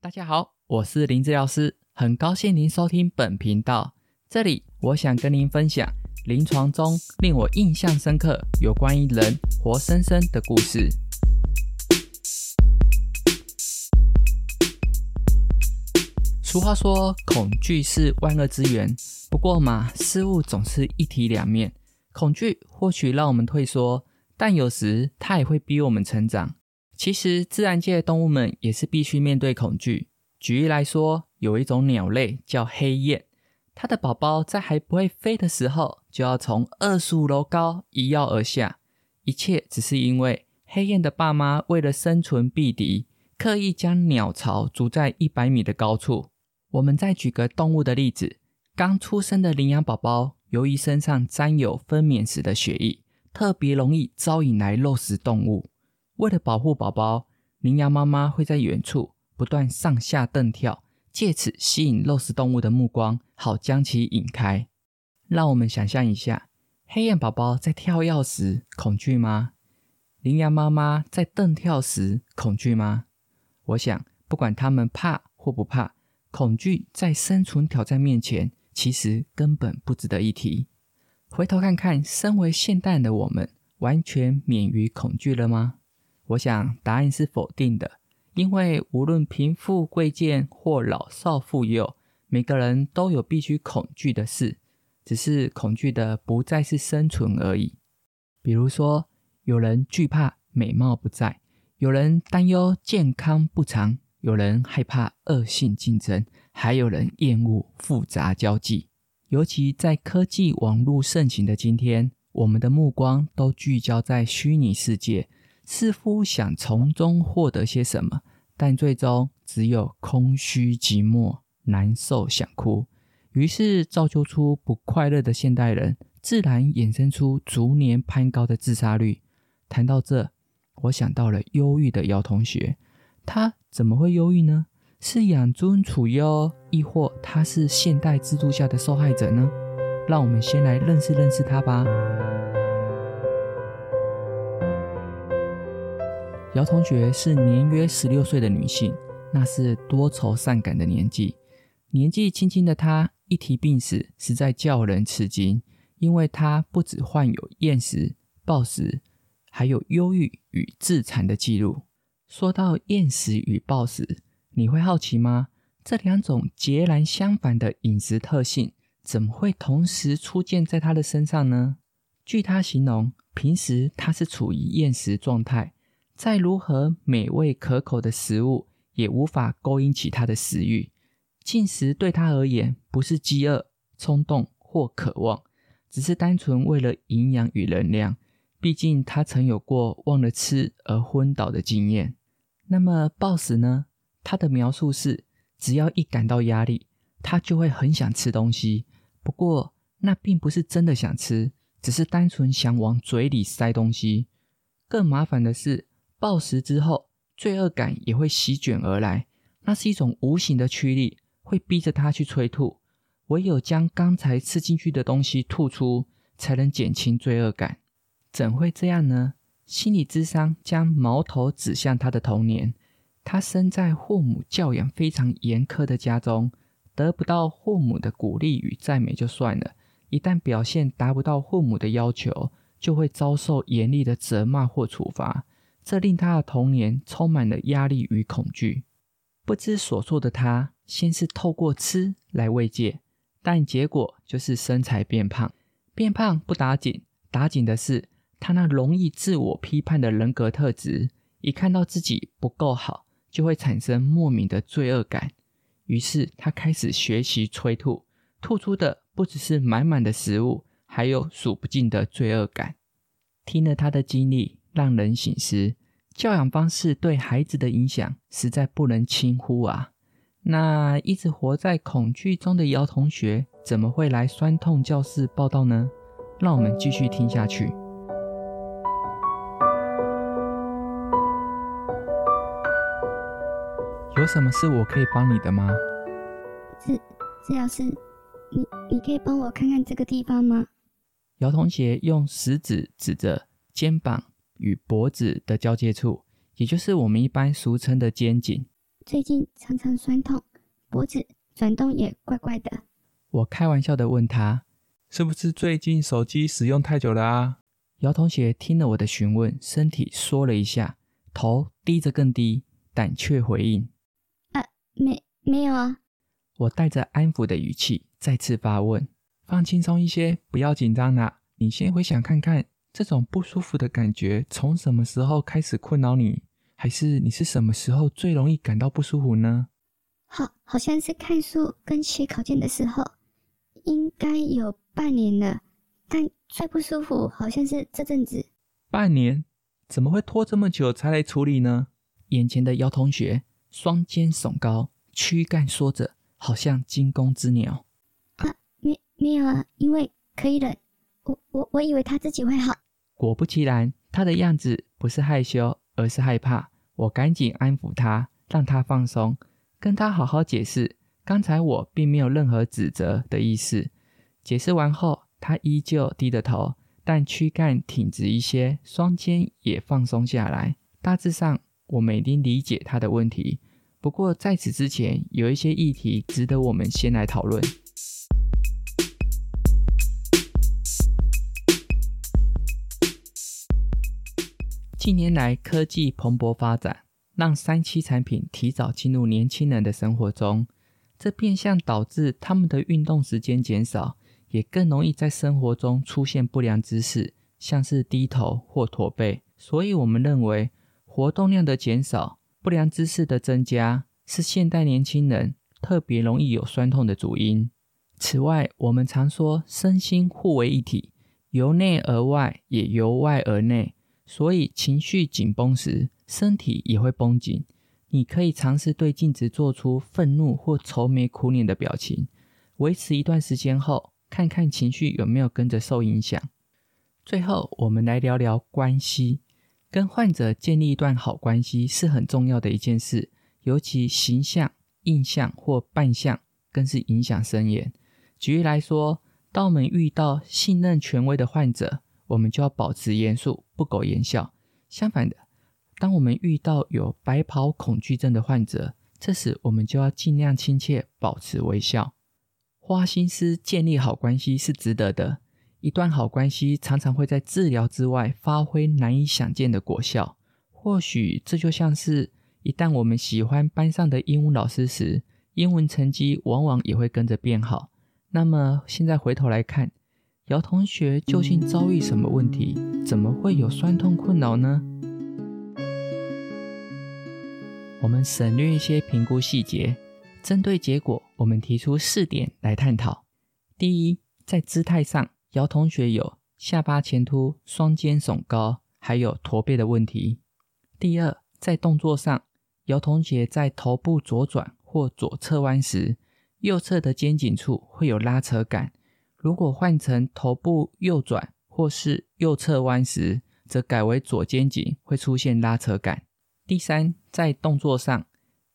大家好，我是林治疗师，很高兴您收听本频道。这里我想跟您分享临床中令我印象深刻有关于人活生生的故事。俗话说，恐惧是万恶之源。不过嘛，事物总是一体两面。恐惧或许让我们退缩，但有时它也会逼我们成长。其实，自然界的动物们也是必须面对恐惧。举例来说，有一种鸟类叫黑雁，它的宝宝在还不会飞的时候，就要从二十五楼高一跃而下。一切只是因为黑雁的爸妈为了生存避敌，刻意将鸟巢筑在一百米的高处。我们再举个动物的例子：刚出生的羚羊宝宝，由于身上沾有分娩时的血液，特别容易招引来肉食动物。为了保护宝宝，羚羊妈妈会在远处不断上下蹬跳，借此吸引肉食动物的目光，好将其引开。让我们想象一下，黑雁宝宝在跳跃时恐惧吗？羚羊妈妈在蹬跳时恐惧吗？我想，不管他们怕或不怕，恐惧在生存挑战面前，其实根本不值得一提。回头看看，身为现代的我们，完全免于恐惧了吗？我想答案是否定的，因为无论贫富贵贱或老少妇幼，每个人都有必须恐惧的事，只是恐惧的不再是生存而已。比如说，有人惧怕美貌不在，有人担忧健康不长，有人害怕恶性竞争，还有人厌恶复杂交际。尤其在科技网络盛行的今天，我们的目光都聚焦在虚拟世界。似乎想从中获得些什么，但最终只有空虚寂寞、难受想哭。于是造就出不快乐的现代人，自然衍生出逐年攀高的自杀率。谈到这，我想到了忧郁的姚同学，他怎么会忧郁呢？是养尊处优，亦或他是现代制度下的受害者呢？让我们先来认识认识他吧。姚同学是年约十六岁的女性，那是多愁善感的年纪。年纪轻轻的她一提病史，实在叫人吃惊，因为她不止患有厌食、暴食，还有忧郁与自残的记录。说到厌食与暴食，你会好奇吗？这两种截然相反的饮食特性，怎么会同时出现在她的身上呢？据她形容，平时她是处于厌食状态。再如何美味可口的食物，也无法勾引起他的食欲。进食对他而言，不是饥饿、冲动或渴望，只是单纯为了营养与能量。毕竟他曾有过忘了吃而昏倒的经验。那么暴食呢？他的描述是：只要一感到压力，他就会很想吃东西。不过那并不是真的想吃，只是单纯想往嘴里塞东西。更麻烦的是。暴食之后，罪恶感也会席卷而来，那是一种无形的驱力，会逼着他去催吐。唯有将刚才吃进去的东西吐出，才能减轻罪恶感。怎会这样呢？心理智商将矛头指向他的童年。他生在父母教养非常严苛的家中，得不到父母的鼓励与赞美就算了，一旦表现达不到父母的要求，就会遭受严厉的责骂或处罚。这令他的童年充满了压力与恐惧。不知所措的他，先是透过吃来慰藉，但结果就是身材变胖。变胖不打紧，打紧的是他那容易自我批判的人格特质。一看到自己不够好，就会产生莫名的罪恶感。于是他开始学习催吐，吐出的不只是满满的食物，还有数不尽的罪恶感。听了他的经历。让人醒思，教养方式对孩子的影响实在不能轻忽啊！那一直活在恐惧中的姚同学，怎么会来酸痛教室报道呢？让我们继续听下去。有什么事我可以帮你的吗？治治疗师，你你可以帮我看看这个地方吗？姚同学用食指指着肩膀。与脖子的交接处，也就是我们一般俗称的肩颈。最近常常酸痛，脖子转动也怪怪的。我开玩笑的问他，是不是最近手机使用太久了啊？姚同学听了我的询问，身体缩了一下，头低着更低，但却回应：“啊，没没有啊。”我带着安抚的语气再次发问：“放轻松一些，不要紧张啦。你先回想看看，这种不舒服的感觉从什么时候开始困扰你？还是你是什么时候最容易感到不舒服呢？”“好，好像是看书跟写考卷的时候，应该有半年了。”但最不舒服好像是这阵子，半年怎么会拖这么久才来处理呢？眼前的姚同学双肩耸高，躯干缩着，好像惊弓之鸟。啊，没没有啊，因为可以忍。我我我以为他自己会好。果不其然，他的样子不是害羞，而是害怕。我赶紧安抚他，让他放松，跟他好好解释，刚才我并没有任何指责的意思。解释完后。他依旧低着头，但躯干挺直一些，双肩也放松下来。大致上，我们已经理解他的问题。不过，在此之前，有一些议题值得我们先来讨论。近年来，科技蓬勃发展，让三期产品提早进入年轻人的生活中，这变相导致他们的运动时间减少。也更容易在生活中出现不良姿势，像是低头或驼背。所以，我们认为活动量的减少、不良姿势的增加，是现代年轻人特别容易有酸痛的主因。此外，我们常说身心互为一体，由内而外，也由外而内。所以，情绪紧绷时，身体也会绷紧。你可以尝试对镜子做出愤怒或愁眉苦脸的表情，维持一段时间后。看看情绪有没有跟着受影响。最后，我们来聊聊关系。跟患者建立一段好关系是很重要的一件事，尤其形象、印象或扮相更是影响深远。举例来说，当我们遇到信任权威的患者，我们就要保持严肃，不苟言笑。相反的，当我们遇到有白袍恐惧症的患者，这时我们就要尽量亲切，保持微笑。花心思建立好关系是值得的。一段好关系常常会在治疗之外发挥难以想见的果效。或许这就像是，一旦我们喜欢班上的英文老师时，英文成绩往往也会跟着变好。那么现在回头来看，姚同学究竟遭遇什么问题？怎么会有酸痛困扰呢？我们省略一些评估细节。针对结果，我们提出四点来探讨。第一，在姿态上，姚同学有下巴前凸、双肩耸高，还有驼背的问题。第二，在动作上，姚同学在头部左转或左侧弯时，右侧的肩颈处会有拉扯感。如果换成头部右转或是右侧弯时，则改为左肩颈会出现拉扯感。第三，在动作上。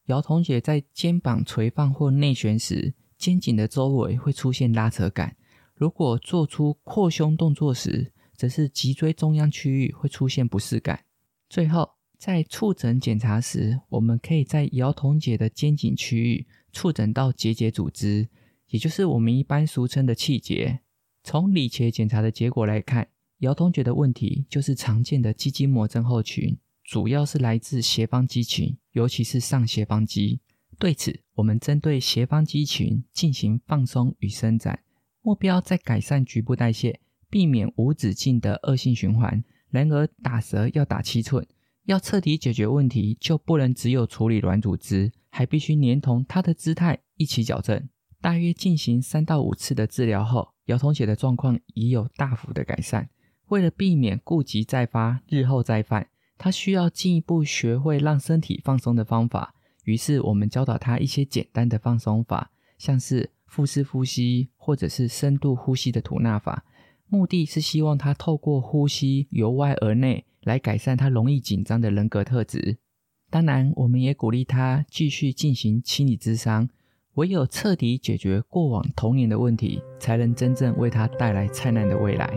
姚同学在肩膀垂放或内旋时，肩颈的周围会出现拉扯感；如果做出扩胸动作时，则是脊椎中央区域会出现不适感。最后，在触诊检查时，我们可以在姚同姐的肩颈区域触诊到结节组织，也就是我们一般俗称的气节。从理切检查的结果来看，姚同学的问题就是常见的肌筋膜症候群。主要是来自斜方肌群，尤其是上斜方肌。对此，我们针对斜方肌群进行放松与伸展，目标在改善局部代谢，避免无止境的恶性循环。然而，打蛇要打七寸，要彻底解决问题，就不能只有处理软组织，还必须连同他的姿态一起矫正。大约进行三到五次的治疗后，姚同学的状况已有大幅的改善。为了避免顾及再发，日后再犯。他需要进一步学会让身体放松的方法，于是我们教导他一些简单的放松法，像是腹式呼吸或者是深度呼吸的吐纳法，目的是希望他透过呼吸由外而内来改善他容易紧张的人格特质。当然，我们也鼓励他继续进行心理咨商，唯有彻底解决过往童年的问题，才能真正为他带来灿烂的未来。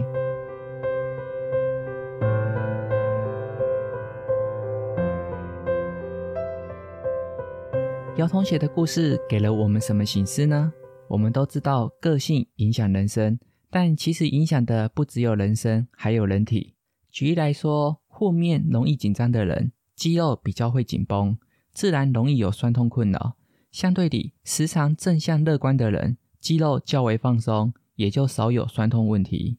姚同学的故事给了我们什么醒思呢？我们都知道个性影响人生，但其实影响的不只有人生，还有人体。举例来说，负面容易紧张的人，肌肉比较会紧绷，自然容易有酸痛困扰。相对地，时常正向乐观的人，肌肉较为放松，也就少有酸痛问题。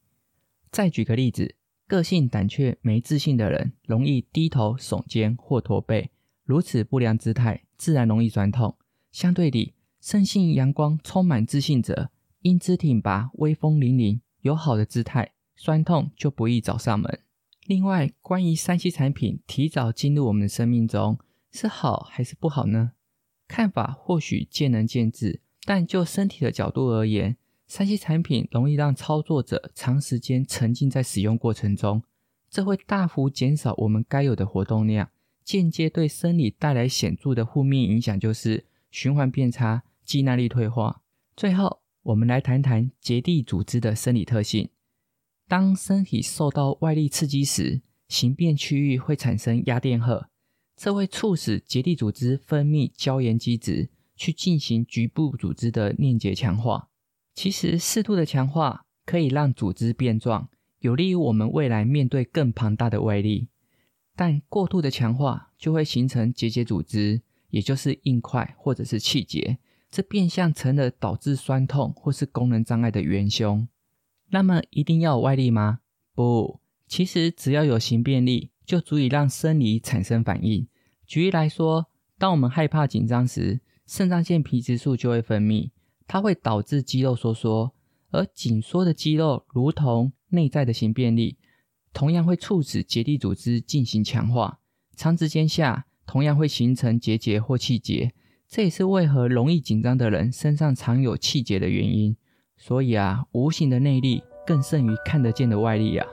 再举个例子，个性胆怯、没自信的人，容易低头、耸肩或驼背，如此不良姿态，自然容易酸痛。相对地，生性阳光、充满自信者，英姿挺拔、威风凛凛，有好的姿态，酸痛就不易找上门。另外，关于三 C 产品提早进入我们的生命中，是好还是不好呢？看法或许见仁见智，但就身体的角度而言，三 C 产品容易让操作者长时间沉浸在使用过程中，这会大幅减少我们该有的活动量，间接对生理带来显著的负面影响，就是循环变差、肌耐力退化。最后，我们来谈谈结缔组织的生理特性。当身体受到外力刺激时，形变区域会产生压电荷，这会促使结缔组织分泌胶原基质，去进行局部组织的链结强化。其实，适度的强化可以让组织变壮，有利于我们未来面对更庞大的外力。但过度的强化就会形成结节组织，也就是硬块或者是气结，这变相成了导致酸痛或是功能障碍的元凶。那么一定要有外力吗？不，其实只要有形变力，就足以让生理产生反应。举例来说，当我们害怕紧张时，肾上腺皮质素就会分泌，它会导致肌肉收缩，而紧缩的肌肉如同内在的形变力，同样会促使结缔组织进行强化。长时间下，同样会形成结节或气结。这也是为何容易紧张的人身上常有气结的原因。所以啊，无形的内力更胜于看得见的外力啊。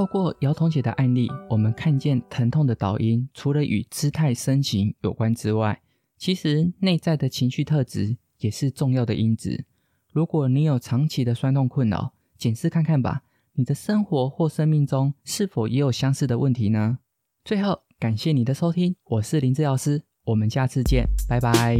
透过姚同学的案例，我们看见疼痛的导因，除了与姿态身形有关之外，其实内在的情绪特质也是重要的因子。如果你有长期的酸痛困扰，检视看看吧，你的生活或生命中是否也有相似的问题呢？最后，感谢你的收听，我是林治疗师，我们下次见，拜拜。